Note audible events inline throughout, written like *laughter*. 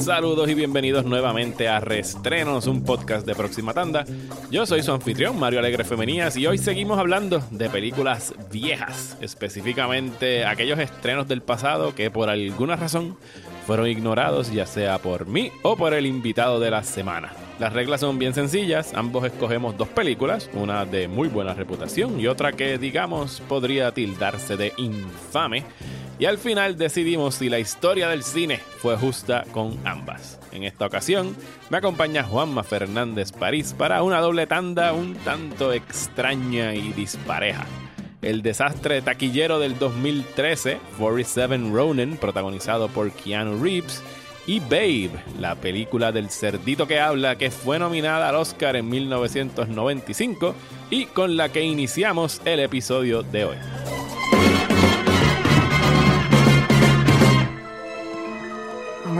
Saludos y bienvenidos nuevamente a Restrenos, un podcast de Próxima Tanda. Yo soy su anfitrión, Mario Alegre Femenías, y hoy seguimos hablando de películas viejas, específicamente aquellos estrenos del pasado que por alguna razón fueron ignorados, ya sea por mí o por el invitado de la semana. Las reglas son bien sencillas, ambos escogemos dos películas, una de muy buena reputación y otra que digamos podría tildarse de infame y al final decidimos si la historia del cine fue justa con ambas. En esta ocasión me acompaña Juanma Fernández París para una doble tanda un tanto extraña y dispareja. El desastre taquillero del 2013, 47 Ronin, protagonizado por Keanu Reeves, y Babe, la película del cerdito que habla que fue nominada al Oscar en 1995 y con la que iniciamos el episodio de hoy.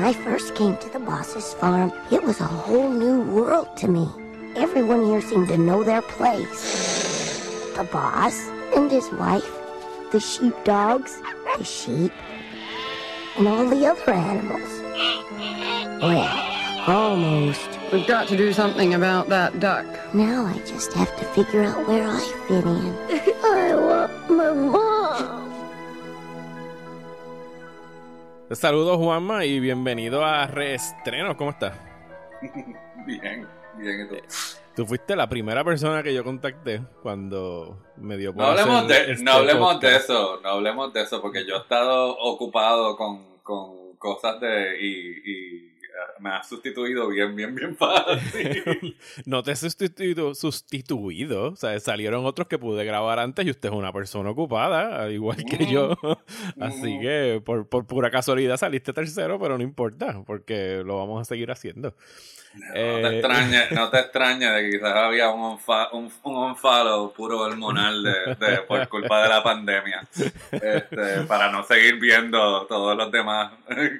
I first came to the boss's farm, it was a whole new world to me. Everyone here seemed to know their place. The boss and his wife, the sheepdogs, the sheep, and all the other animals. Well, almost. We've got to do something about that duck. Now I just have to figure out where I fit in. *laughs* I want my mom. Saludos Juanma y bienvenido a Reestreno. ¿Cómo estás? *laughs* Bien, bien. ¿y tú? Tú fuiste la primera persona que yo contacté cuando me dio por No hablemos, de, este no hablemos de eso, no hablemos de eso, porque yo he estado ocupado con, con cosas de... Y, y eh, me has sustituido bien, bien, bien fácil. *laughs* no te he sustituido, sustituido. O sea, salieron otros que pude grabar antes y usted es una persona ocupada, al igual que yo. *laughs* Así Mm. que por, por pura casualidad saliste tercero, pero no importa, porque lo vamos a seguir haciendo. No Eh, te extrañes, no te extrañes *laughs* de que quizás había un, un, un unfollow puro hormonal de, de- por culpa de la pandemia. Este, para no seguir viendo todos los demás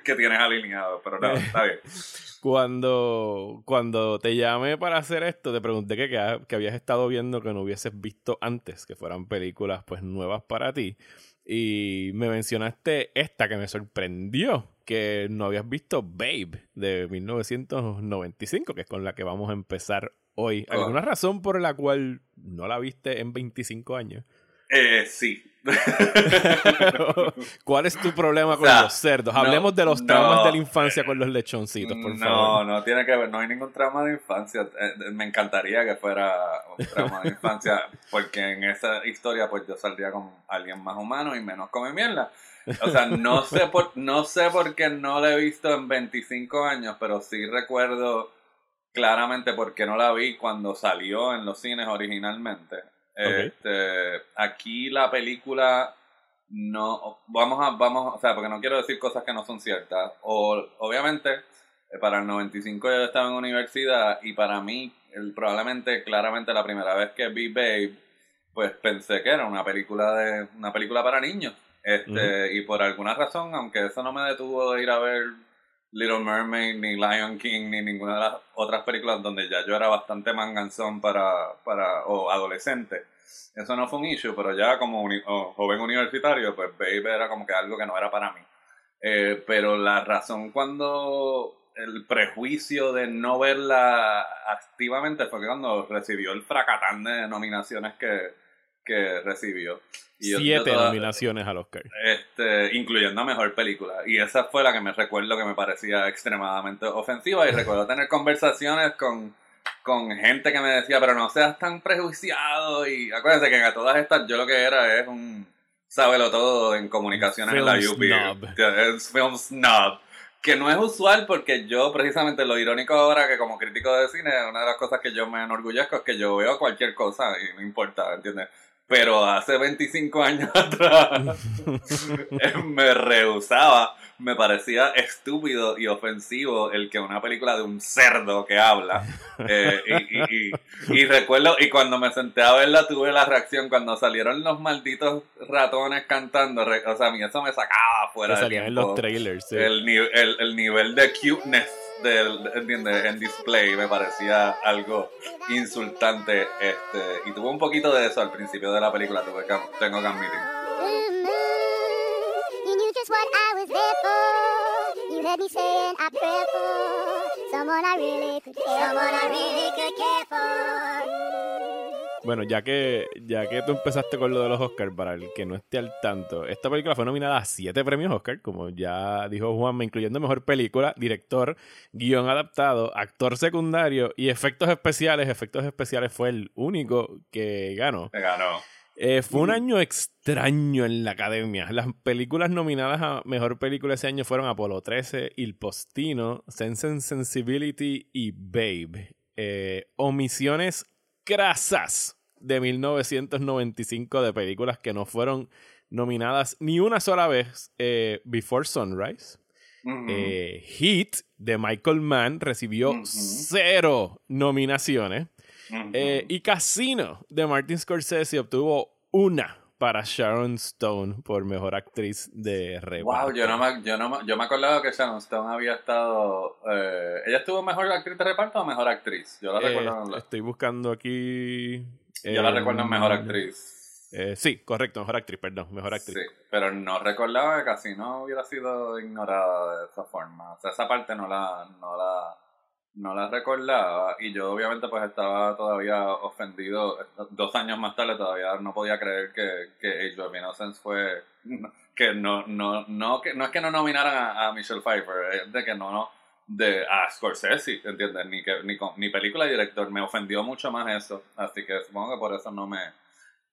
que tienes alineados. Pero no, está bien. *laughs* Cuando, cuando te llamé para hacer esto, te pregunté que, que, que habías estado viendo que no hubieses visto antes, que fueran películas pues nuevas para ti. Y me mencionaste esta que me sorprendió, que no habías visto Babe de 1995, que es con la que vamos a empezar hoy. Oh. ¿Alguna razón por la cual no la viste en 25 años? Eh, sí. *laughs* ¿Cuál es tu problema con O sea, los cerdos? no, Hablemos de los traumas no, de la infancia con los lechoncitos, por no, favor. no tiene que ver, no hay ningún trauma de infancia. Eh, Me encantaría que fuera un trauma de infancia, porque en esa historia pues yo saldría con alguien más humano y menos come mierda. O sea, no sé por, no sé por qué no la he visto en 25 años, pero sí recuerdo claramente por qué no la vi cuando salió en los cines originalmente. Este, aquí la película no vamos a vamos, o sea, porque no quiero decir cosas que no son ciertas. O obviamente eh, para el 95 yo estaba en universidad y para mí el, probablemente claramente la primera vez que vi Babe pues pensé que era una película de una película para niños. Este, y por alguna razón, aunque eso no me detuvo de ir a ver Little Mermaid, ni Lion King, ni ninguna de las otras películas donde ya yo era bastante manganzón para, para, o adolescente. Eso no fue un issue, pero ya como uni- o joven universitario, pues Babe era como que algo que no era para mí. Eh, pero la razón cuando el prejuicio de no verla activamente fue que cuando recibió el fracatán de nominaciones que, que recibió. Y Siete toda- nominaciones al Oscar. este, incluyendo mejor película. Y esa fue la que me recuerdo que me parecía extremadamente ofensiva. Y recuerdo tener conversaciones con, con gente que me decía, pero no seas tan prejuiciado. Y acuérdense que a todas estas yo lo que era es un sábelo todo en comunicaciones en la UP. snob. Es film snob. Que no es usual porque yo, precisamente, lo irónico ahora que como crítico de cine, una de las cosas que yo me enorgullezco es que yo veo cualquier cosa y no importa, ¿entiendes? Pero hace 25 años *laughs* atrás me rehusaba, me parecía estúpido y ofensivo el que una película de un cerdo que habla. eh, y, y- y- y recuerdo, y cuando me senté a verla tuve la reacción cuando salieron los malditos ratones cantando, re- o sea, a mí eso me sacaba fuera Que salían en los trailers. sí. el, ni- el, el nivel de cuteness del, ¿entiendes? en display me parecía algo insultante este y tuve un poquito de eso al principio de la película tuve que, tengo que admitir You knew just what I was there for. You you heard me saying I pray for someone I really could care someone I really could care for. Bueno, ya que, ya que tú empezaste con lo de los Oscars, para el que no esté al tanto, esta película fue nominada a siete premios Oscar, como ya dijo Juanma, incluyendo Mejor Película, Director, Guión Adaptado, Actor Secundario y Efectos Especiales. Efectos Especiales fue el único que ganó. Que ganó. Eh, fue un año extraño en la academia. Las películas nominadas a mejor película ese año fueron Apolo 13, Il Postino, Sense and Sensibility y Babe. Eh, omisiones crasas de 1995 de películas que no fueron nominadas ni una sola vez. Eh, Before Sunrise. Eh, Heat de Michael Mann recibió cero nominaciones. Eh, y Casino de Martin Scorsese obtuvo una para Sharon Stone por mejor actriz de reparto. Wow, yo no me, yo no me, yo me acordaba que Sharon Stone había estado. eh, ¿Ella estuvo mejor actriz de reparto o mejor actriz? Yo la recuerdo. estoy buscando aquí. Yo la recuerdo en mejor actriz. eh, sí, correcto, mejor actriz, perdón, mejor actriz. Sí, pero no recordaba que casi no hubiera sido ignorada de esa forma. O sea, esa parte no la, no la, no la recordaba y yo obviamente pues estaba todavía ofendido. Dos años más tarde todavía no podía creer que, que Age of Innocence fue... Que no, no, no, que, no es que no nominaran a, a Michelle Pfeiffer, es de que no, no de a Scorsese, ¿entiendes? Ni, que, ni, ni película y director. Me ofendió mucho más eso. Así que supongo que por eso no me...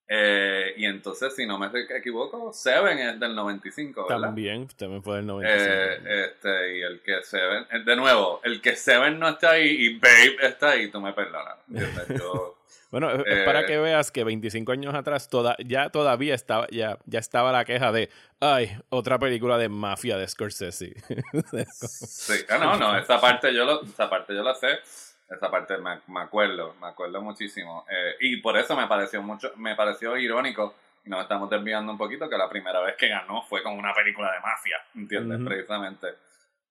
Eh, y entonces, si no me equivoco, Seven es del 95, ¿verdad? También, también fue del 95. Eh, este, y el que Seven, eh, de nuevo, el que Seven no está ahí y Babe está ahí, tú me perdonas. *laughs* Yo, Bueno, es, Eh, para que veas que 25 años atrás toda, ya todavía estaba, ya, ya estaba la queja de, ay, otra película de mafia de Scorsese. *laughs* sí, ah, no, no, esa parte yo lo, esa parte yo la sé, esa parte me, me acuerdo, me acuerdo muchísimo. Eh, y por eso me pareció mucho, me pareció irónico, y nos estamos desviando un poquito, que la primera vez que ganó fue con una película de mafia, ¿entiendes? Ujú. Precisamente.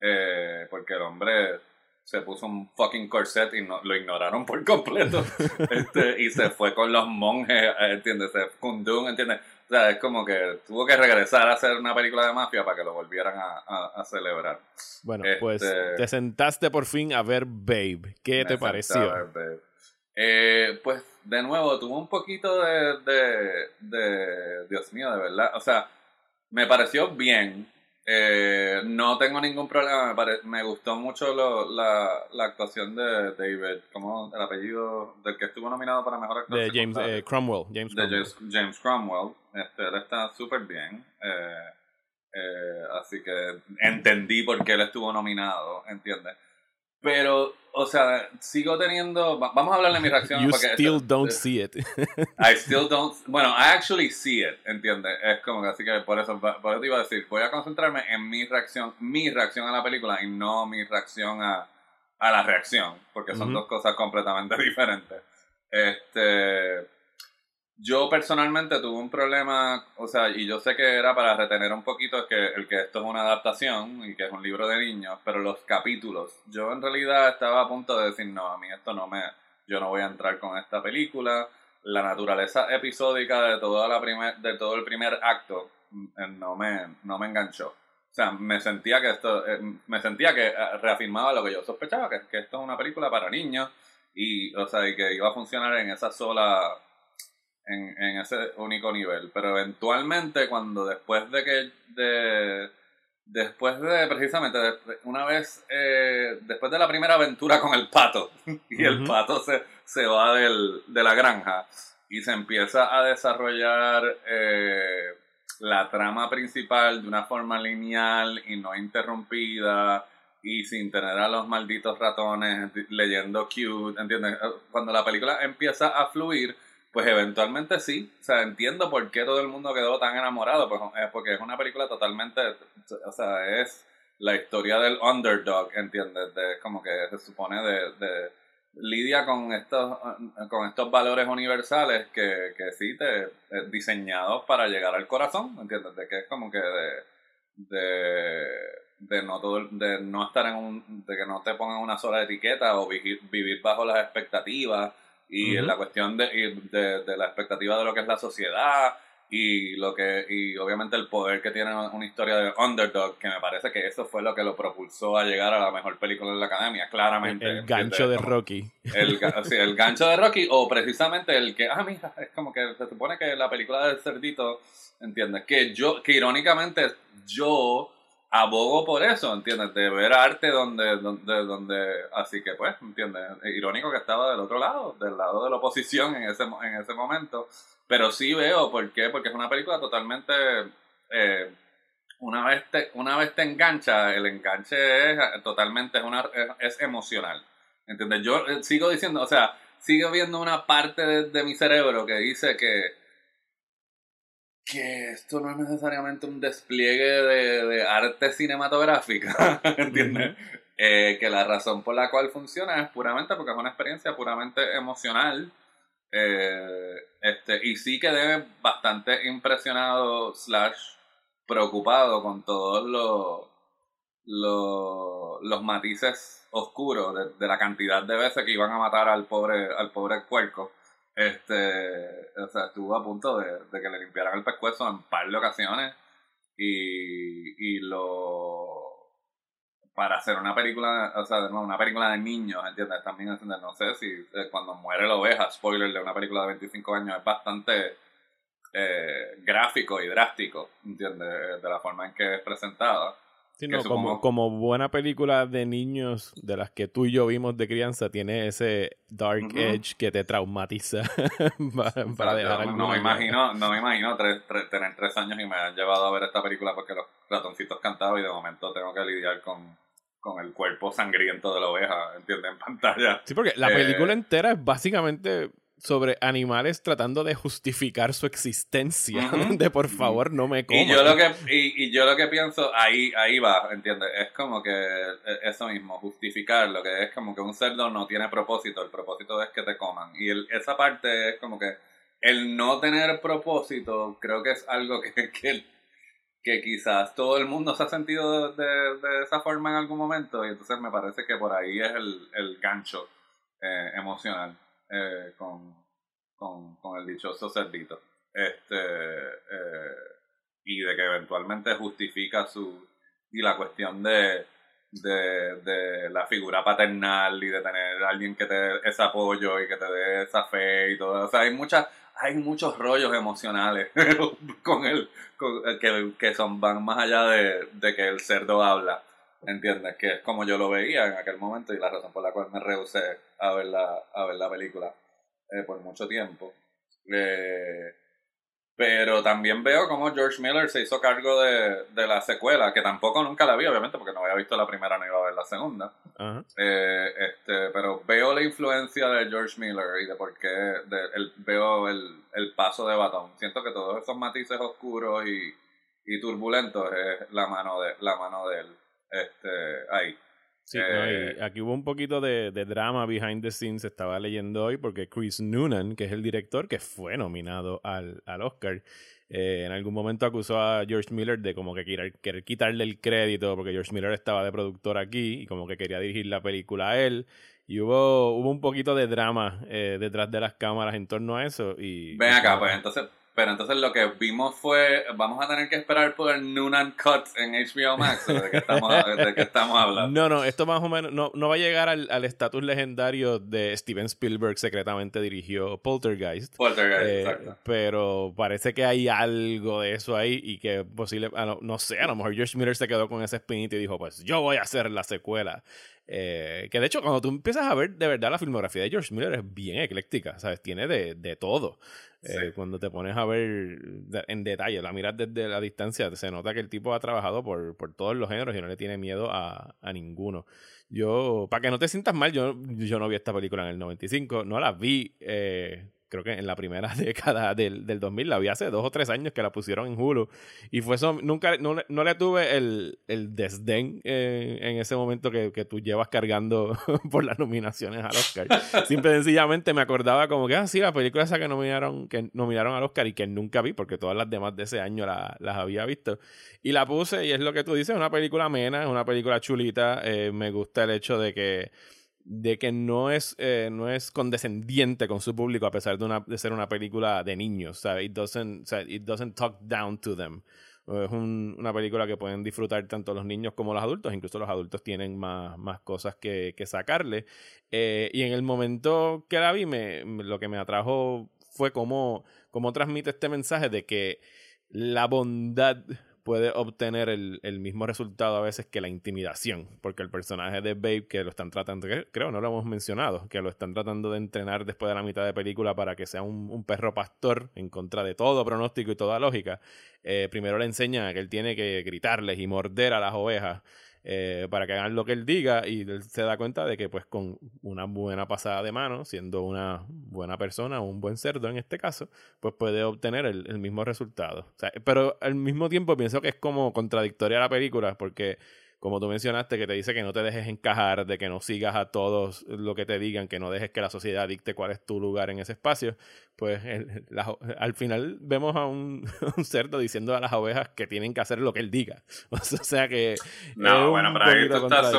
Eh, porque el hombre se puso un fucking corset y no, lo ignoraron por completo. *laughs* este, y se fue con los monjes, eh, ¿entiendes? Se Kundun, ¿entiendes? O sea, es como que tuvo que regresar a hacer una película de mafia para que lo volvieran a, a- a celebrar. Bueno, Este- pues te sentaste por fin a ver Babe. ¿Qué te pareció? sentaba a ver. Eh, pues, de nuevo, tuvo un poquito de, de, de- Dios mío, de verdad. O sea, me pareció bien. Eh, no tengo ningún problema. Me, pare- me gustó mucho lo- la, la actuación de David, como el apellido del que estuvo nominado para mejor actor. De James eh, Cromwell. James de Cromwell. James, James Cromwell. Este, él está súper bien. Eh, eh, así que entendí por qué él estuvo nominado, ¿entiendes? Pero, o sea, sigo teniendo. va- Vamos a hablar de mi reacción. You porque still esto- don't see it. I *laughs* still don't. Bueno, I actually see it, ¿entiendes? Es como que así que por eso, por eso te iba a decir, voy a concentrarme en mi reacción, mi reacción a la película y no mi reacción a, a la reacción, porque son dos cosas completamente *laughs* diferentes. Este. Yo personalmente tuve un problema, o sea, y yo sé que era para retener un poquito que el que esto es una adaptación y que es un libro de niños, pero los capítulos, yo en realidad estaba a punto de decir, no, a mí esto no me, yo no voy a entrar con esta película, la naturaleza episódica de toda la primer, de todo el primer acto eh, no me, no me enganchó. O sea, me sentía que esto, eh, me sentía que eh, reafirmaba lo que yo sospechaba, que, que esto es una película para niños y, o sea, y que iba a funcionar en esa sola, en, en ese único nivel. Pero eventualmente, cuando después de que, de, después de, precisamente, de- una vez, eh, después de la primera aventura con el pato, *laughs* y el pato se, se va del, de la granja y se empieza a desarrollar eh, la trama principal de una forma lineal y no interrumpida y sin tener a los malditos ratones leyendo cute, ¿entiendes? Cuando la película empieza a fluir, pues eventualmente sí, o sea, entiendo por qué todo el mundo quedó tan enamorado, pues es porque es una película totalmente, o sea, es la historia del underdog, ¿entiendes? De, como que se supone de, de lidia con estos con estos valores universales que, que sí te eh, diseñados para llegar al corazón, ¿entiendes? De que es como que de de, de no todo de no estar en un de que no te pongan una sola etiqueta o vivir bajo las expectativas y en la cuestión de, de, de la expectativa de lo que es la sociedad y lo que y obviamente el poder que tiene una historia de underdog que me parece que eso fue lo que lo propulsó a llegar a la mejor película de la academia claramente. El, el gancho de Como Rocky. el, sí, el gancho de Rocky o precisamente el que ah mira es como que se supone que la película del cerdito entiendes que yo que irónicamente yo abogo por eso entiendes de ver arte donde donde donde así que pues entiendes irónico que estaba del otro lado del lado de la oposición en ese en ese momento. Pero sí veo por qué porque es una película totalmente eh, una vez te, una vez te engancha el enganche es eh, totalmente es una es, emocional ¿entiendes? yo eh, sigo diciendo o sea sigo viendo una parte de mi cerebro que dice que que esto no es necesariamente un despliegue de, de arte cinematográfica, *laughs* ¿entiendes? Eh, que la razón por la cual funciona es puramente porque es una experiencia puramente emocional. eh, este, y sí quedé bastante impresionado slash preocupado con todos los, los, los matices oscuros de, de la cantidad de veces que iban a matar al pobre, al pobre puerco. Este, o sea, estuvo a punto de, de que le limpiaran el pescuezo en par de ocasiones y, y lo para hacer una película, o sea, de nuevo, una película de niños, ¿entiendes? También, ¿entiendes? No sé si eh, cuando muere la oveja, spoiler de una película de 25 años, es bastante eh, gráfico y drástico, ¿entiendes? De la forma en que es presentada. Sí, no, como, como buena película de niños de las que tú y yo vimos de crianza, tiene ese dark edge que te traumatiza *laughs* para, para dejar no, alguna me imagino, no me imagino tres- tres- tener tres años y me han llevado a ver esta película porque los ratoncitos cantaban y de momento tengo que lidiar con, con el cuerpo sangriento de la oveja, ¿entiendes? En pantalla. Sí, porque la Eh, película entera es básicamente sobre animales tratando de justificar su existencia. *laughs* De por favor, no me coman. Y yo lo que y, y yo lo que pienso ahí ahí va, ¿entiendes? Es como que eh, eso mismo, justificar lo que es como que un cerdo no tiene propósito, el propósito es que te coman. Y el- esa parte es como que el no tener propósito creo que es algo que, *laughs* que, que quizás todo el mundo se ha sentido de, de- de esa forma en algún momento y entonces me parece que por ahí es el, el gancho eh, emocional eh, con, con, con el dichoso cerdito. Este, eh, y de que eventualmente justifica su. Y la cuestión de, de, de la figura paternal y de tener a alguien que te dé ese apoyo y que te dé esa fe y todo. O sea, hay muchas. Hay muchos rollos emocionales *laughs* con con- que, que son, van más allá de, de que el cerdo habla. ¿Entiendes? Que es como yo lo veía en aquel momento y la razón por la cual me rehusé a ver la, a ver la película eh, por mucho tiempo. Eh, pero también veo como George Miller se hizo cargo de, de la secuela, que tampoco nunca la vi, obviamente, porque no había visto la primera, no iba a ver la segunda. Eh, este, pero veo la influencia de George Miller y de por qué de, el, veo el, el paso de batón. Siento que todos esos matices oscuros y, y turbulentos es la mano de, la mano de él. Este, ahí. Sí, Eh, aquí hubo un poquito de, de drama behind the scenes, estaba leyendo hoy, porque Chris Noonan, que es el director que fue nominado al, al Oscar, eh, en algún momento acusó a George Miller de como que querer, querer quitarle el crédito, porque George Miller estaba de productor aquí y como que quería dirigir la película a él. Y hubo, hubo un poquito de drama eh, detrás de las cámaras en torno a eso. Y, Ven acá, pues entonces, pero entonces lo que vimos fue, vamos a tener que esperar por el Noonan Cut en HBO Max, ¿o ¿de qué estamos, de qué estamos hablando? No, no, esto más o menos no, no va a llegar al al estatus legendario de Steven Spielberg secretamente dirigió Poltergeist. Poltergeist, Eh, exacto. pero parece que hay algo de eso ahí y que posible, lo- no sé, a lo mejor George Miller se quedó con ese espinito y dijo, pues yo voy a hacer la secuela. Eh, que de hecho, cuando tú empiezas a ver de verdad la filmografía de George Miller es bien ecléctica, ¿sabes? Tiene de, de todo. Eh. Cuando te pones a ver de- en detalle, la miras desde la distancia, se nota que el tipo ha trabajado por, por todos los géneros y no le tiene miedo a, a ninguno. Yo, para que no te sientas mal, yo, yo no vi esta película en el 95, no la vi, eh, creo que en la primera *laughs* década del, del 2000, la vi hace dos o tres años que la pusieron en Hulu. Y fue eso, nunca, no, no le tuve el, el desdén eh, en ese momento que, que tú llevas cargando *laughs* por las nominaciones al Oscar. *laughs* Simple y sencillamente me acordaba como que, ah, sí, la película esa que nominaron, que nominaron al Oscar y que nunca vi, porque todas las demás de ese año la- las había visto. Y la puse, y es lo que tú dices, es una película amena, es una película chulita. eh, me gusta el hecho de que de que no es, eh, no es condescendiente con su público a pesar de, una, de ser una película de niños. ¿sabes? It, doesn't, it doesn't talk down to them. Es un- una película que pueden disfrutar tanto los niños como los adultos. Incluso los adultos tienen más, más cosas que, que sacarle. Eh, y en el momento que la vi, me- lo que me atrajo fue cómo, cómo transmite este mensaje de que la bondad puede obtener el, el mismo resultado a veces que la intimidación, porque el personaje de Babe que lo están tratando, creo no lo hemos mencionado, que lo están tratando de entrenar después de la mitad de película para que sea un, un perro pastor en contra de todo pronóstico y toda lógica, eh, primero le enseñan a que él tiene que gritarles y morder a las ovejas eh, para que hagan lo que él diga y él se da cuenta de que pues con una buena pasada de mano, siendo una buena persona, un buen cerdo en este caso, pues puede obtener el, mismo resultado. Pero al mismo tiempo pienso que es como contradictoria la película porque como tú mencionaste, que te dice que no te dejes encajar, de que no sigas a todos lo que te digan, que no dejes que la sociedad dicte cuál es tu lugar en ese espacio, pues el- las o- al final vemos a un, *laughs* un cerdo diciendo a las ovejas que tienen que hacer lo que él diga. *laughs* O sea que... No, bueno, pero ahí tú, estás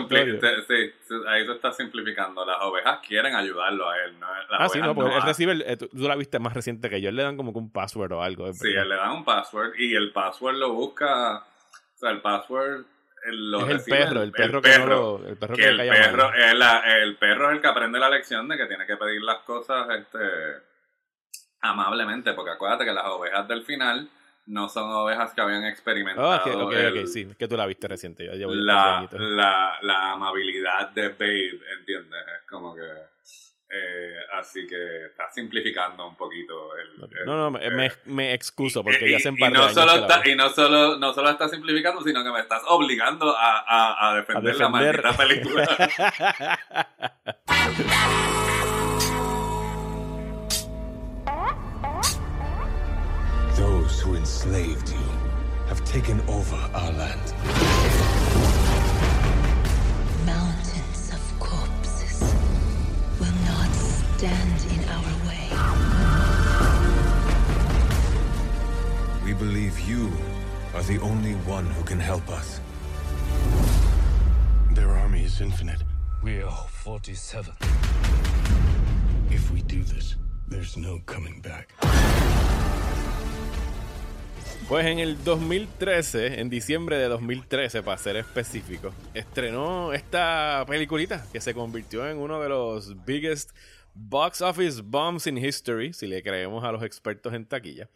sí, ahí tú estás simplificando. Las ovejas quieren ayudarlo a él, ¿no? Ah, sí, no, porque él a- recibe, el- eh, tú, tú la viste más reciente que yo, él le dan como que un password o algo. es Sí, él le dan un password y el password lo busca. O sea, el password él lo es el perro, el perro que no lo- el perro que que el perro, es la- el perro es el que aprende la lección de que tiene que pedir las cosas este, amablemente, porque acuérdate que las ovejas del final no son ovejas que habían experimentado Ah, ok, ok, el- ok, sí, es que tú la viste reciente. Ya llevo la, la, la amabilidad de Babe, ¿entiendes? Es como que... eh, así que está simplificando un poquito el... El- No, no, me, eh, me, me excuso porque y, ya un y no solo la está, y no solo no solo está simplificando sino que me estás obligando a, a, a defender, la defender. maldita *laughs* película Those who enslaved you have taken over our land. Not stand in our way. We believe you are the only one who can help us. Their army is infinite. We are 47. If we do this, there's no coming back. Pues en el 2013, en diciembre de 2013 para ser específico, estrenó esta peliculita que se convirtió en uno de los biggest box office bombs in history, si le creemos a los expertos en taquilla,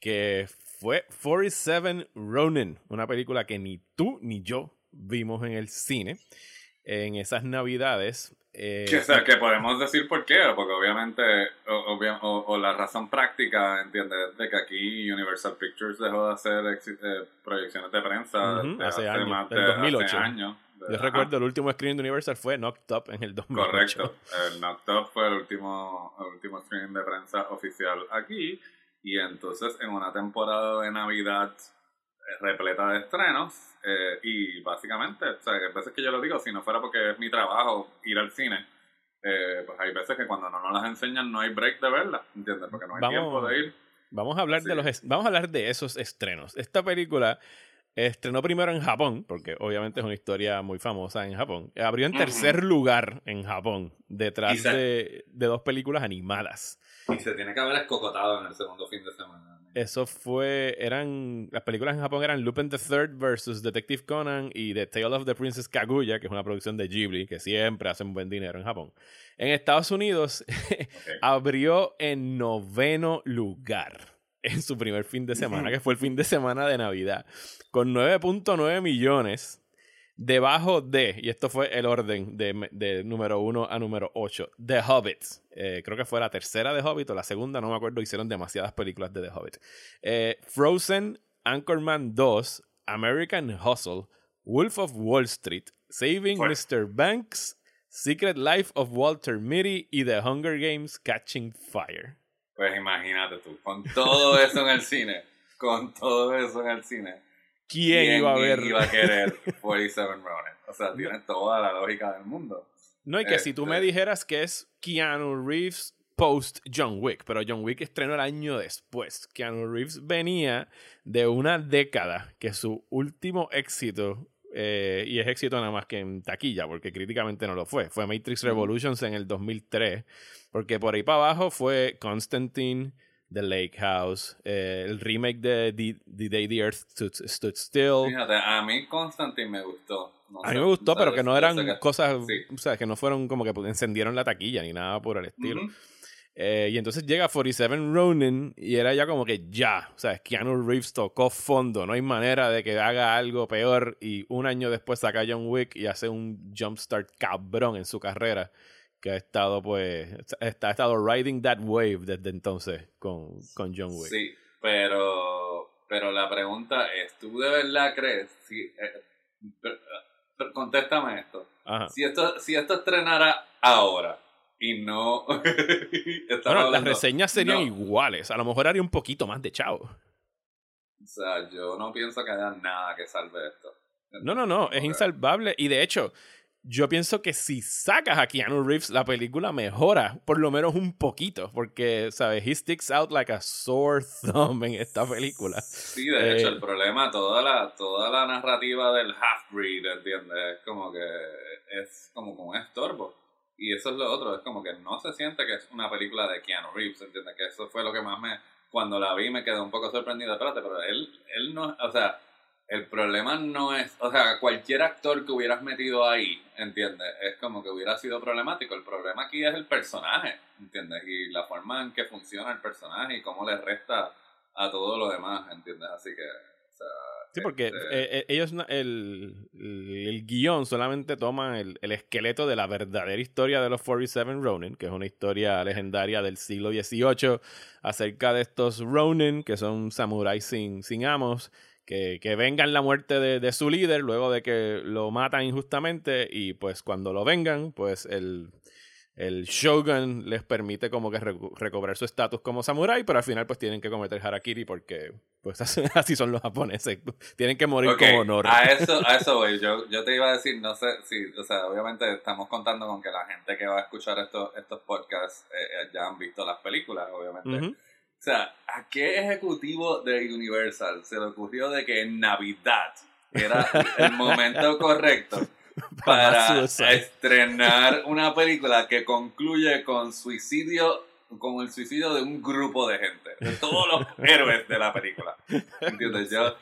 que fue 47 Ronin, una película que ni tú ni yo vimos en el cine en esas navidades. eh, que, o sea, que podemos decir por qué porque obviamente o, obvia- o- o la razón práctica entiendes de que aquí Universal Pictures dejó de hacer eh, proyecciones de prensa Ujú, de hace años, más de 2008. hace años yo ajá. recuerdo el último screen de Universal fue Knocked Up en el 2008. Correcto. *laughs* El Knocked Up fue el último, el último screening de prensa oficial aquí. Y entonces en una temporada de Navidad eh, repleta de estrenos. eh, y básicamente, o sea, hay veces que yo lo digo, si no fuera porque es mi trabajo ir al cine, eh, pues hay veces que cuando no nos las enseñan no hay break de verla, ¿entiendes? Porque no hay Vamos- tiempo de ir. Vamos a hablar Sí. de los vamos a hablar de esos estrenos. Esta película estrenó primero en Japón, porque obviamente es una historia muy famosa en Japón. Abrió en tercer lugar en Japón, detrás Y se- de, de dos películas animadas. Y se tiene que haber escocotado en el segundo fin de semana. Eso fue, eran, las películas en Japón eran Lupin the Third versus Detective Conan y The Tale of the Princess Kaguya, que es una producción de Ghibli, que siempre hacen buen dinero en Japón. En Estados Unidos *laughs* abrió en noveno lugar en su primer fin de semana, que fue el fin de semana de Navidad, con 9.9 millones debajo de, y esto fue el orden de, de número 1 a número 8, The Hobbit. Eh, creo que fue la tercera de Hobbit o la segunda, no me acuerdo, hicieron demasiadas películas de The Hobbit. Eh, Frozen, Anchorman 2, American Hustle, Wolf of Wall Street, Saving. Mr. Banks, Secret Life of Walter Mitty y The Hunger Games Catching Fire. Pues imagínate tú, con todo eso en el cine, con todo eso en el cine. ¿Quién, iba a ver? iba a querer *laughs* 47 Ronin? O sea, tiene toda la lógica del mundo. No, y que si tú me Este- dijeras que es Keanu Reeves post John Wick, pero John Wick estrenó el año después. Keanu Reeves venía de una década que su último éxito eh, y es éxito nada más que en taquilla, porque críticamente no lo fue. Fue Matrix Revolutions en el 2003, porque por ahí para abajo fue Constantine, The Lake House, eh, el remake de The, The Day the Earth Stood, Stood Still. Fíjate, a mí Constantine me gustó. No A mí sé, me gustó, pero que no eran que- cosas, sí. o sea, que no fueron como que encendieron la taquilla ni nada por el estilo. Eh, y entonces llega 47 Ronin y era ya como que ya, o sea, Keanu Reeves tocó fondo, no hay manera de que haga algo peor y un año después saca John Wick y hace un jumpstart cabrón en su carrera que ha estado pues, está, ha estado riding that wave desde entonces con, con John Wick. Sí, pero, pero la pregunta es, ¿tú de verdad crees? Si, eh, pero- pero contéstame esto. Ajá. Si esto, si esto estrenara ahora y no... *laughs* Bueno, las reseñas serían no, iguales, a lo mejor haría un poquito más de chavo. O sea, yo no pienso que haya nada que salve esto. No, no, no, es insalvable. Y de hecho, yo pienso que si sacas a Keanu Reeves, la película mejora por lo menos un poquito. Porque, ¿sabes? He sticks out like a sore thumb en esta película. Sí, de hecho, Eh, el problema, toda la, toda la narrativa del half-breed, ¿entiendes? Es como que es como un estorbo. Y eso es lo otro, es como que no se siente que es una película de Keanu Reeves, ¿entiendes? Que eso fue lo que más me... Cuando la vi me quedé un poco sorprendido. Espérate, pero él, él no... O sea, el problema no es... O sea, cualquier actor que hubieras metido ahí, ¿entiendes? Es como que hubiera sido problemático. El problema aquí es el personaje, ¿entiendes? Y la forma en que funciona el personaje y cómo le resta a todo lo demás, ¿entiendes? Así que... O sea, Sí, porque este, eh, eh, ellos, el, el, el guion solamente toma el, el esqueleto de la verdadera historia de los 47 Ronin, que es una historia legendaria del siglo XVIII acerca de estos Ronin, que son samuráis sin, sin amos, que, que vengan la muerte de, de su líder luego de que lo matan injustamente y pues cuando lo vengan, pues el, el shogun les permite como que recu- recobrar su estatus como samurái, pero al final pues tienen que cometer harakiri porque pues *laughs* así son los japoneses, tienen que morir Ok, con honor. A eso, a eso voy. Yo, yo te iba a decir, no sé si, o sea, obviamente estamos contando con que la gente que va a escuchar estos, estos podcasts eh, eh, ya han visto las películas, obviamente. Ujú. O sea, ¿a qué ejecutivo de Universal se le ocurrió de que en Navidad era el momento *laughs* correcto para estrenar una película que concluye con suicidio, con el suicidio de un grupo de gente, de todos los *laughs* héroes de la película? ¿Entiendes? Yo,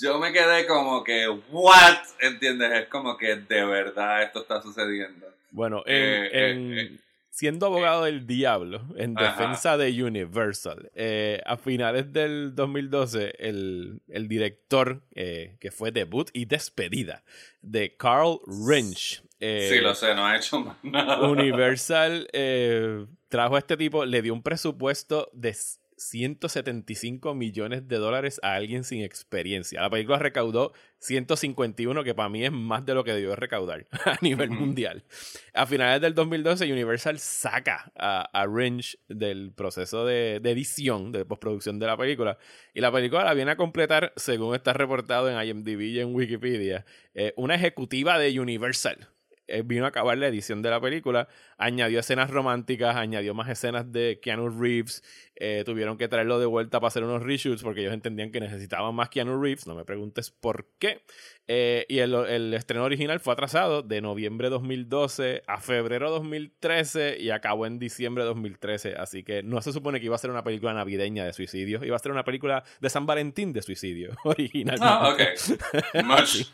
yo me quedé como que, ¿what? ¿Entiendes? Es como que de verdad esto está sucediendo. Bueno, en, Eh, eh, en- eh. Siendo abogado del diablo, en Ajá. defensa de Universal, eh, a finales del 2012, el, el director, eh, que fue debut y despedida, de Carl Wrench. eh, sí, lo sé, no ha hecho más nada. Universal eh, trajo a este tipo, le dio un presupuesto de 175 millones de dólares a alguien sin experiencia. La película recaudó 151, que para mí es más de lo que debió recaudar *laughs* a nivel mundial. A finales del 2012, Universal saca a, a Wrench del proceso de, de edición, de postproducción de la película. Y la película la viene a completar, según está reportado en IMDb y en Wikipedia, eh, una ejecutiva de Universal eh, vino a acabar la edición de la película, añadió escenas románticas, añadió más escenas de Keanu Reeves, eh, tuvieron que traerlo de vuelta para hacer unos reshoots porque ellos entendían que necesitaban más Keanu Reeves, no me preguntes por qué. Eh, y el, el estreno original fue atrasado de noviembre 2012 a febrero 2013 y acabó en diciembre 2013, así que no se supone que iba a ser una película navideña de suicidio, iba a ser una película de San Valentín de suicidio *laughs* originalmente. Ah, ok. Much,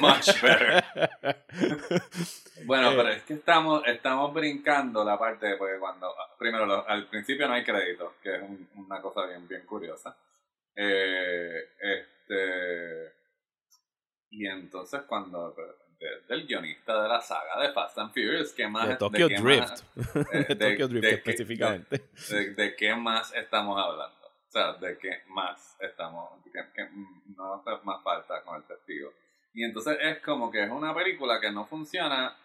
much better. *laughs* Bueno, Eh. pero es que estamos, estamos brincando la parte porque cuando, primero, lo- al principio no hay crédito, que es un- una cosa bien, bien curiosa. Eh, este, y entonces cuando, de- del guionista de la saga de Fast and Furious, ¿qué más? de Tokyo qué Drift, más- *laughs* eh, de Tokyo Drift de específicamente. de, de qué más estamos hablando. O sea, de qué más estamos, qué, qué no hace más falta con el testigo. Y entonces es como que es una película que no funciona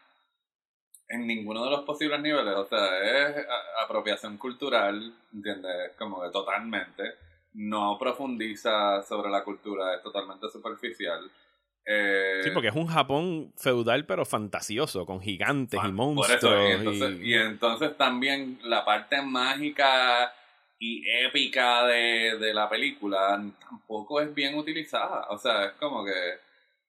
en ninguno de los posibles niveles. O sea, es apropiación cultural, ¿entiendes? Como que totalmente. No profundiza sobre la cultura, es totalmente superficial. Eh, Sí, porque es un Japón feudal pero fantasioso, con gigantes y Por monstruos. eso, y entonces, y- y entonces también la parte mágica y épica de, de la película tampoco es bien utilizada. O sea, es como que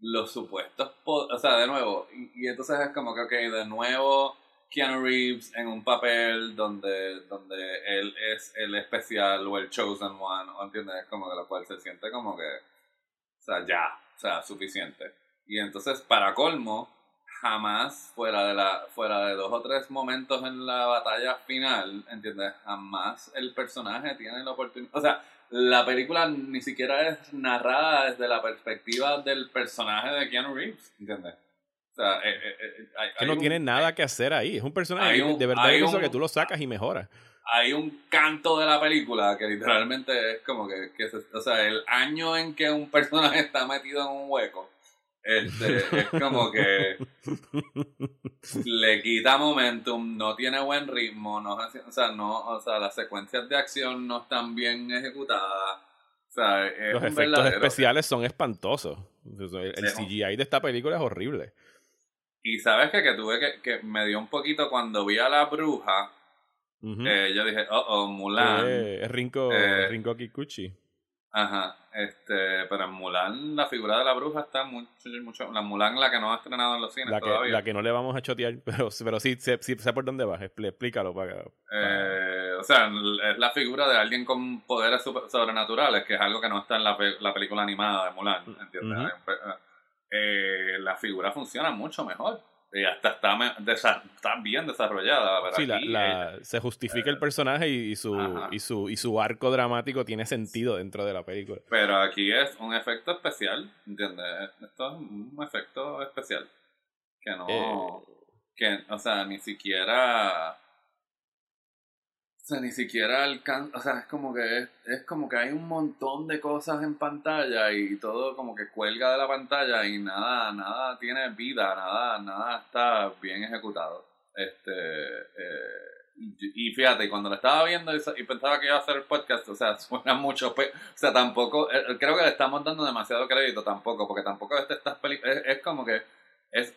los supuestos, o sea, de nuevo, y, y entonces es como que, ok, de nuevo Keanu Reeves en un papel donde, donde él es el especial o el chosen one, ¿o entiendes? Como que lo cual se siente como que, o sea, ya, o sea, suficiente. Y entonces, para colmo, jamás, fuera de, la, fuera de dos o tres momentos en la batalla final, ¿entiendes? Jamás el personaje tiene la oportunidad, o sea, la película ni siquiera es narrada desde la perspectiva del personaje de Keanu Reeves, ¿entiendes? O sea, eh, eh, eh, hay, Que no un- tiene nada que hacer ahí. Es un personaje un- de verdad un- que tú lo sacas y mejora. hay un canto de la película que literalmente es como que, que se- o sea, el año en que un personaje está metido en un hueco, este, es *laughs* como que le quita momentum, no tiene buen ritmo, no, o sea, no, o sea, las secuencias de acción no están bien ejecutadas, o sea, es Los efectos especiales son espantosos. El. CGI de esta película es horrible. Y sabes que, que tuve que, que me dio un poquito cuando vi a la bruja, eh, yo dije, oh, oh, Mulan. Eh, es Rinko, Eh, Rinko Kikuchi. Ajá, este, pero en Mulan la figura de la bruja está mucho, mucho, la Mulan la que no ha estrenado en los cines La que, todavía. la que no le vamos a chotear, *laughs* pero, pero sí, sé, sí sé por dónde vas. Expl- Explícalo para, Eh, o sea, es la figura de alguien con poderes super- sobrenaturales, que es algo que no está en la, pe- la película animada de Mulan, ¿entiendes? Ujú. Eh, la figura funciona mucho mejor y hasta está, desa- está bien desarrollada. Pero Sí, la, la- ella- se justifica el personaje y, y su, Ajá. y, su, y su arco dramático tiene sentido dentro de la película. pero aquí es un efecto especial, ¿entiendes? Esto es un efecto especial. Que no. Eh. Que, o sea, ni siquiera. O sea, ni siquiera alcanza. O sea, es como que es, es como que hay un montón de cosas en pantalla y todo como que cuelga de la pantalla y nada, nada tiene vida, nada, nada está bien ejecutado. Este. eh, y, fíjate, cuando lo estaba viendo y, pensaba que iba a hacer el podcast, o sea, *laughs* suena mucho. O sea, tampoco. eh, creo que le estamos dando demasiado crédito tampoco, porque tampoco es de estas películas. Es, es como que. Es,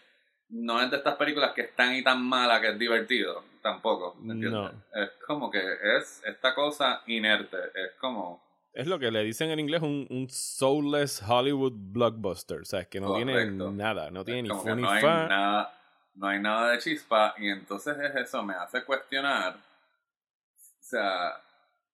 no es de estas películas que es tan y tan mala que es divertido, tampoco, ¿me entiendes? No. Es como que es esta cosa inerte, es como... Es lo que le dicen en inglés un, un soulless Hollywood blockbuster. O sea, es que no tiene Correcto. nada. No tiene ni como fu que ni no hay fa. nada, no hay nada de chispa y entonces es eso, me hace cuestionar, o sea,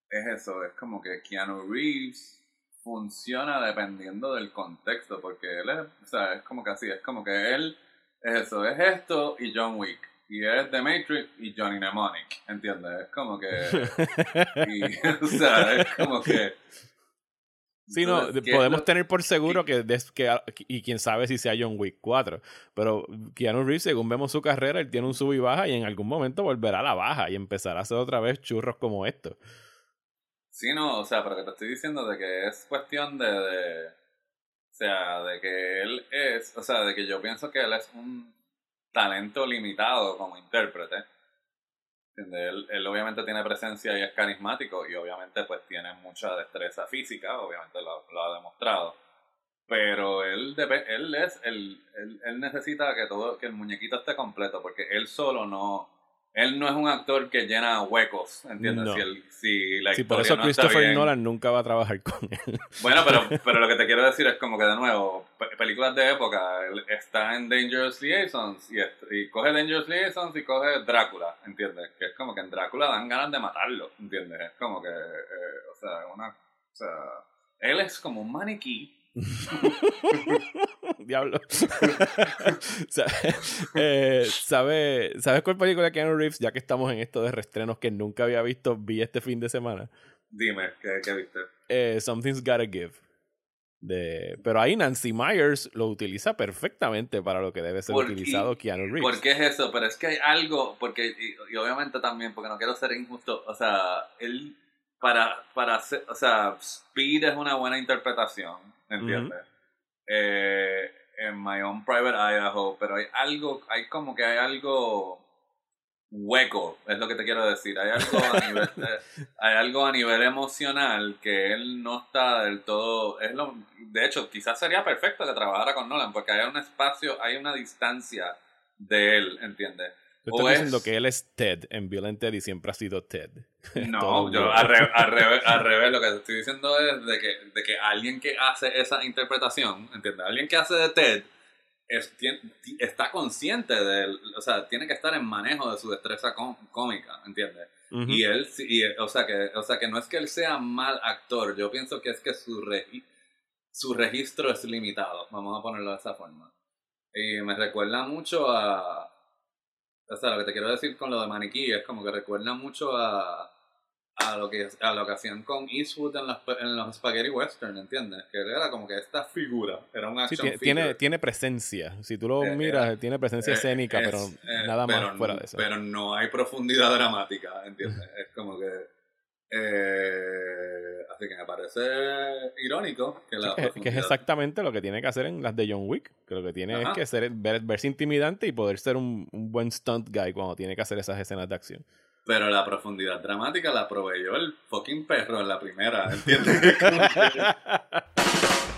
es eso, es como que Keanu Reeves funciona dependiendo del contexto, porque él es, o sea, es como que así, es como que él es eso, es esto y John Wick. Y es The Matrix y Johnny Mnemonic, ¿entiendes? Es como que... y, *laughs* *laughs* o sea, es como que... Sí, no, Entonces, ¿qué es podemos tener por seguro que, que, y quién sabe si sea John Wick 4, pero Keanu Reeves, según vemos su carrera, él tiene un sub y baja y en algún momento volverá a la baja y empezará a hacer otra vez churros como estos. Sí, no, o sea, pero que te estoy diciendo de que es cuestión de, de- o sea, de que él es, o sea, de que yo pienso que él es un talento limitado como intérprete. Él, él obviamente tiene presencia y es carismático y obviamente pues tiene mucha destreza física, obviamente lo, lo ha demostrado. Pero él, él es, él, él necesita que todo, que el muñequito esté completo porque él solo no, él no es un actor que llena huecos, ¿entiendes? No. Si, el- si la Sí, por eso no Christopher bien. Nolan nunca va a trabajar con él. *laughs* Bueno, pero, pero lo que te quiero decir es como que de nuevo, pe- películas de época, está en Dangerous Liaisons y, y coge Dangerous Liaisons y coge Drácula, ¿entiendes? Que es como que en Drácula dan ganas de matarlo, ¿entiendes? Es como que, eh, o sea, una, o sea, él es como un maniquí. *laughs* Diablo. *laughs* Eh, ¿sabe- ¿Sabes cuál película de Keanu Reeves, ya que estamos en esto de restrenos que nunca había visto, vi este fin de semana? Dime, ¿qué, qué viste? Eh, Something's Gotta Give. De, pero ahí Nancy Myers lo utiliza perfectamente para lo que debe ser utilizado y- Keanu Reeves. ¿Por qué es eso? Pero es que hay algo, porque, y, y obviamente también, porque no quiero ser injusto, o sea, él, para, para hacer, o sea, Speed es una buena interpretación, ¿entiendes? Eh, en My Own Private Idaho, pero hay algo, hay como que hay algo hueco, es lo que te quiero decir, hay algo a *laughs* nivel, hay algo a nivel emocional que él no está del todo, es lo, de hecho, quizás sería perfecto que trabajara con Nolan, porque hay un espacio, hay una distancia de él, ¿entiendes? Tú estás es- diciendo que él es Ted en Bill and Ted y siempre ha sido Ted. *laughs* No, yo al, re- al *laughs* revés, al revés, lo que te estoy diciendo es de que, de que alguien que hace esa interpretación, ¿entiendes? Alguien que hace de Ted es, tien- ti- está consciente del, o sea, tiene que estar en manejo de su destreza cómica, ¿entiendes? Y él, sí- y, o, sea que, o sea que no es que él sea mal actor, yo pienso que es que su, regi- su registro es limitado, vamos a ponerlo de esa forma. Y me recuerda mucho a... O sea, lo que te quiero decir con lo de maniquí es como que recuerda mucho a, a, lo, que, a lo que hacían con Eastwood en, las, en los spaghetti western, ¿entiendes? Que era como que esta figura, era un Sí, action tiene, figure. tiene, tiene presencia. Si tú lo Eh, miras, eh, tiene presencia Eh, escénica, es- pero eh, nada más pero fuera de eso. Pero no hay profundidad dramática, ¿entiendes? *laughs* es como que. Eh, así que me parece irónico que Sí, la. que, *laughs* que es exactamente lo que tiene que hacer en las de John Wick. Que lo que tiene Ajá. es que ser, ver- verse intimidante y poder ser un, un buen stunt guy cuando tiene que hacer esas escenas de acción. Pero la profundidad dramática la proveyó el fucking perro en la primera, ¿entiendes? *laughs*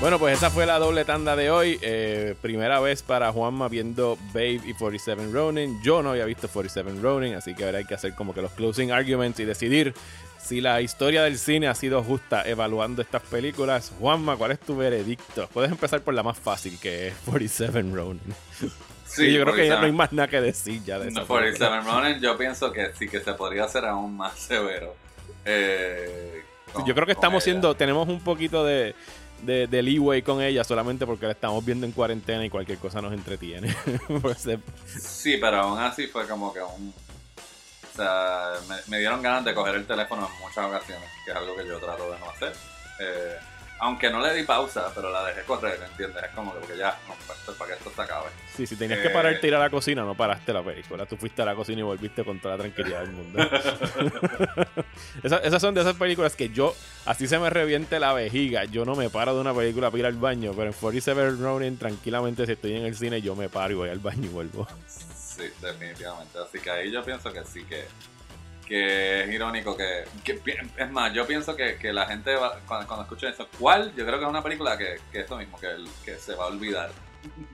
Bueno, pues esa fue la doble tanda de hoy. Eh, primera vez para Juanma viendo Babe y 47 Ronin. Yo no había visto 47 Ronin, así que ahora hay que hacer como que los closing arguments y decidir si la historia del cine ha sido justa evaluando estas películas. Juanma, ¿cuál es tu veredicto? Puedes empezar por la más fácil, que es 47 Ronin. Sí, yo creo que ya no hay 47 más nada que decir ya de eso. No, 47 Ronin, yo pienso que sí que se podría hacer aún más severo. Eh, con- yo creo que estamos siendo, tenemos un poquito de, de, de leeway con ella solamente porque la estamos viendo en cuarentena y cualquier cosa nos entretiene. *laughs* Sí, pero aún así fue como que un... O sea, me, me dieron ganas de coger el teléfono en muchas ocasiones, que es algo que yo trato de no hacer. Eh, aunque no le di pausa, pero la dejé correr, ¿entiendes? Es como que porque ya, no, para, esto- para que esto se acabe. sí, si tenías Eh, que pararte ir a la cocina, no paraste la película. Tú fuiste a la cocina y volviste con toda la tranquilidad del mundo. *laughs* Esa- esas son de esas películas que yo, así se me reviente la vejiga. Yo no me paro de una película para ir al baño, pero en 47 Ronin, tranquilamente, si estoy en el cine, yo me paro y voy al baño y vuelvo. Sí, definitivamente. Así que ahí yo pienso que sí que, que es irónico que, que es más, yo pienso que, que la gente va- cuando, cuando escuche eso, ¿cuál? Yo creo que es una película que, que eso mismo, que, el- que se va a olvidar. *laughs*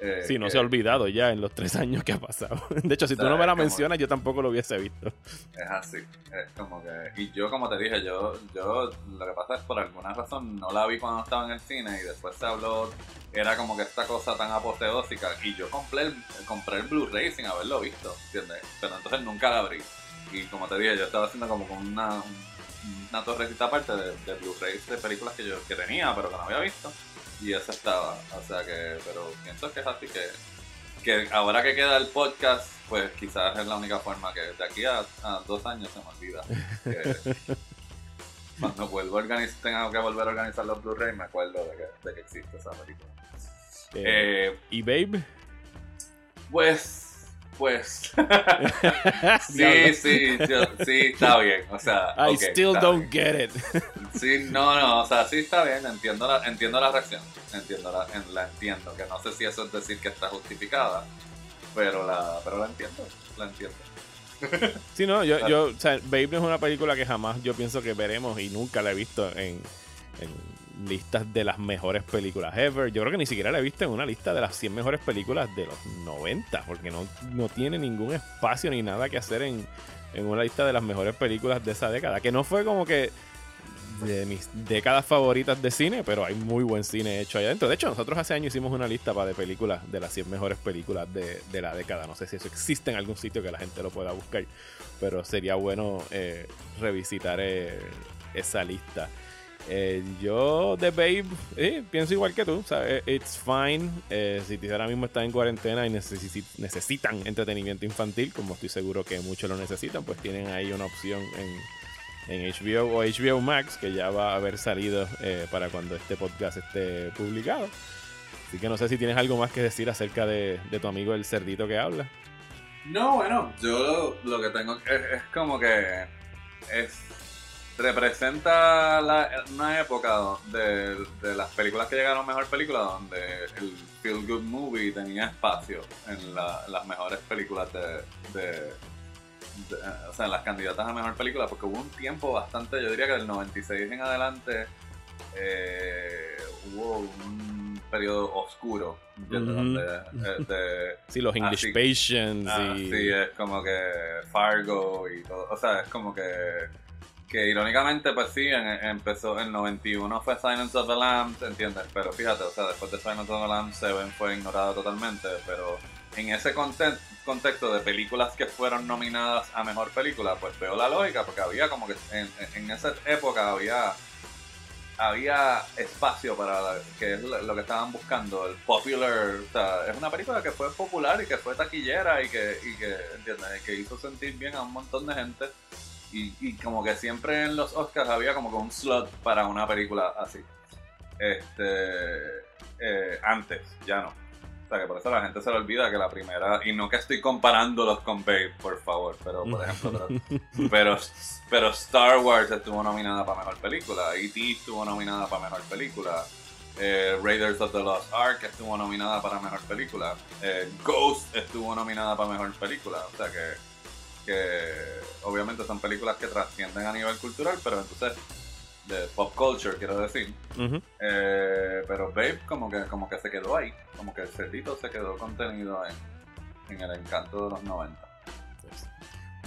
Eh, Sí, no que- se ha olvidado ya en los tres años que ha pasado. *laughs* De hecho, si tú no me la es mencionas, yo tampoco lo hubiese visto. Es así, es como que... Y yo, como te dije, yo, yo lo que pasa es por alguna razón no la vi cuando estaba en el cine y después se habló, era como que esta cosa tan apoteósica y yo compré el, compré el Blu-ray sin haberlo visto, ¿entiendes? Pero entonces nunca la abrí. Y como te dije, yo estaba haciendo como con una, una torrecita aparte de, de Blu-rays de películas que yo que tenía pero que no había visto. Y esa estaba, o sea que, pero pienso que es así que que ahora que queda el podcast, pues quizás es la única forma que de aquí a, a dos años se me olvida. Que *laughs* cuando vuelvo a organizar, tenga que volver a organizar los Blu-ray, me acuerdo de que, de que existe esa película. Eh, Eh, y Babe, pues, pues. *laughs* Sí, sí, yo- sí, está bien. O sea, I still don't bien. get it. Sí, no, no, o sea, sí está bien, entiendo la, entiendo la reacción, entiendo la, en- la entiendo, que no sé si eso es decir que está justificada, pero la, pero la entiendo, la entiendo. Sí, no, yo, yo, o sea, Babe no es una película que jamás yo pienso que veremos y nunca la he visto en, en listas de las mejores películas ever. Yo creo que ni siquiera la he visto en una lista de las 100 mejores películas de los 90, porque no, no tiene ningún espacio ni nada que hacer en, en una lista de las mejores películas de esa década. Que no fue como que de mis décadas favoritas de cine, pero hay muy buen cine hecho allá adentro. De hecho, nosotros hace años hicimos una lista para de películas, de las 100 mejores películas de, de la década. No sé si eso existe en algún sitio que la gente lo pueda buscar, pero sería bueno eh, revisitar eh, esa lista. Eh, yo de Babe eh, pienso igual que tú, eh, it's fine. Eh, si ahora mismo están en cuarentena y necesi- necesitan entretenimiento infantil, como estoy seguro que muchos lo necesitan, pues tienen ahí una opción en, en HBO o HBO Max que ya va a haber salido eh, para cuando este podcast esté publicado. Así que no sé si tienes algo más que decir acerca de, de tu amigo el cerdito que habla. No, bueno, yo lo, lo que tengo es, es como que es representa la- una época de, de las películas que llegaron a mejor película donde el feel good movie tenía espacio en la- las mejores películas de, de- de- o sea en las candidatas a mejor película porque hubo un tiempo bastante yo diría que del 96 en adelante eh, hubo un periodo oscuro. eh, *laughs* de- Sí, los English Así- Patients Ah, y... sí, es como que Fargo y todo. O sea, es como que. Que irónicamente, pues sí, en- empezó en 91 fue Silence of the Lambs, ¿entiendes? Pero fíjate, o sea, después de Silence of the Lambs, Seven fue ignorado totalmente. Pero en ese contexto de películas que fueron nominadas a mejor película, pues veo la lógica, porque había como que en, en esa época había había espacio para que es lo que estaban buscando, el popular, o sea, es una película que fue popular y que fue taquillera y que, y que, ¿entiendes? que hizo sentir bien a un montón de gente y, y como que siempre en los Oscars había como que un slot para una película así. Este, eh, antes, ya no. O sea, que por eso la gente se le olvida que la primera, y no que estoy comparándolos con Babe, por favor, pero por ejemplo, *laughs* pero, pero, pero Star Wars estuvo nominada para mejor película, E.T. estuvo nominada para mejor película, eh, Raiders of the Lost Ark estuvo nominada para mejor película, eh, Ghost estuvo nominada para mejor película, o sea que, que obviamente son películas que trascienden a nivel cultural, pero entonces de pop culture quiero decir, eh, pero Babe como que, como que se quedó ahí, como que el cerdito se quedó contenido en, en el encanto de los 90.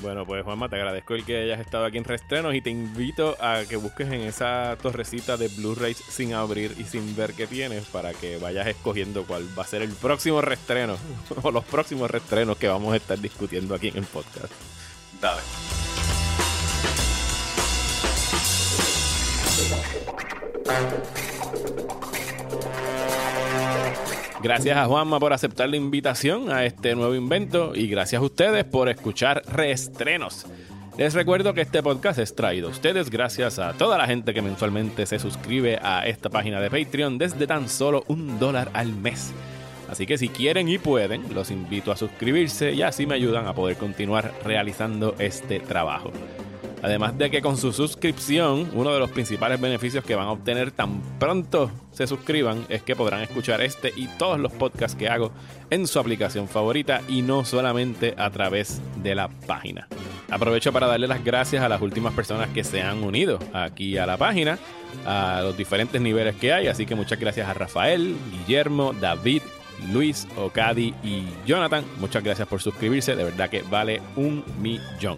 Bueno, pues Juanma, te agradezco el que hayas estado aquí en Restrenos y te invito a que busques en esa torrecita de Blu-rays sin abrir y sin ver que tienes para que vayas escogiendo cuál va a ser el próximo restreno *laughs* o los próximos restrenos que vamos a estar discutiendo aquí en el podcast. Dale. Gracias a Juanma por aceptar la invitación a este nuevo invento y gracias a ustedes por escuchar Reestrenos. Les recuerdo que este podcast es traído a ustedes gracias a toda la gente que mensualmente se suscribe a esta página de Patreon desde tan solo un dólar al mes. Así que si quieren y pueden, los invito a suscribirse y así me ayudan a poder continuar realizando este trabajo. Además de que con su suscripción, uno de los principales beneficios que van a obtener tan pronto se suscriban es que podrán escuchar este y todos los podcasts que hago en su aplicación favorita y no solamente a través de la página. Aprovecho para darle las gracias a las últimas personas que se han unido aquí a la página, a los diferentes niveles que hay, así que muchas gracias a Rafael, Guillermo, David, Luis, Ocadi y Jonathan. Muchas gracias por suscribirse, de verdad que vale un millón.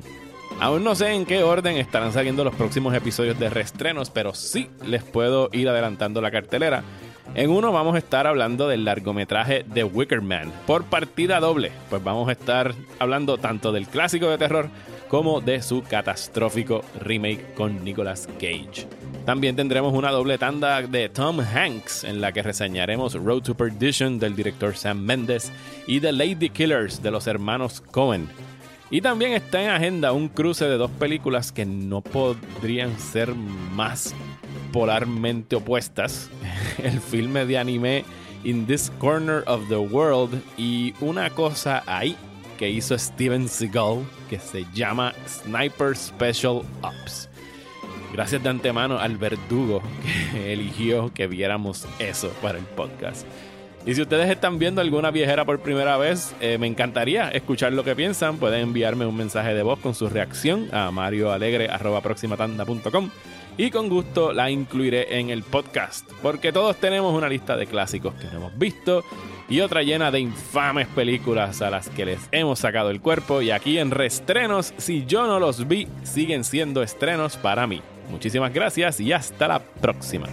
Aún no sé en qué orden estarán saliendo los próximos episodios de Restrenos, pero sí les puedo ir adelantando la cartelera. En uno vamos a estar hablando del largometraje The Wicker Man por partida doble, pues vamos a estar hablando tanto del clásico de terror como de su catastrófico remake con Nicolas Cage. También tendremos una doble tanda de Tom Hanks en la que reseñaremos Road to Perdition del director Sam Mendes y The Lady Killers de los hermanos Cohen. Y también está en agenda un cruce de dos películas que no podrían ser más polarmente opuestas. *laughs* El filme de anime In This Corner of the World y una cosa ahí que hizo Steven Seagal que se llama Sniper Special Ops. Gracias de antemano al verdugo que *laughs* eligió que viéramos eso para el podcast. Y si ustedes están viendo alguna viejera por primera vez, eh, me encantaría escuchar lo que piensan. Pueden enviarme un mensaje de voz con su reacción a marioalegre.proximatanda.com y con gusto la incluiré en el podcast. Porque todos tenemos una lista de clásicos que no hemos visto y otra llena de infames películas a las que les hemos sacado el cuerpo. Y aquí en Restrenos, si yo no los vi, siguen siendo estrenos para mí. Muchísimas gracias y hasta la próxima.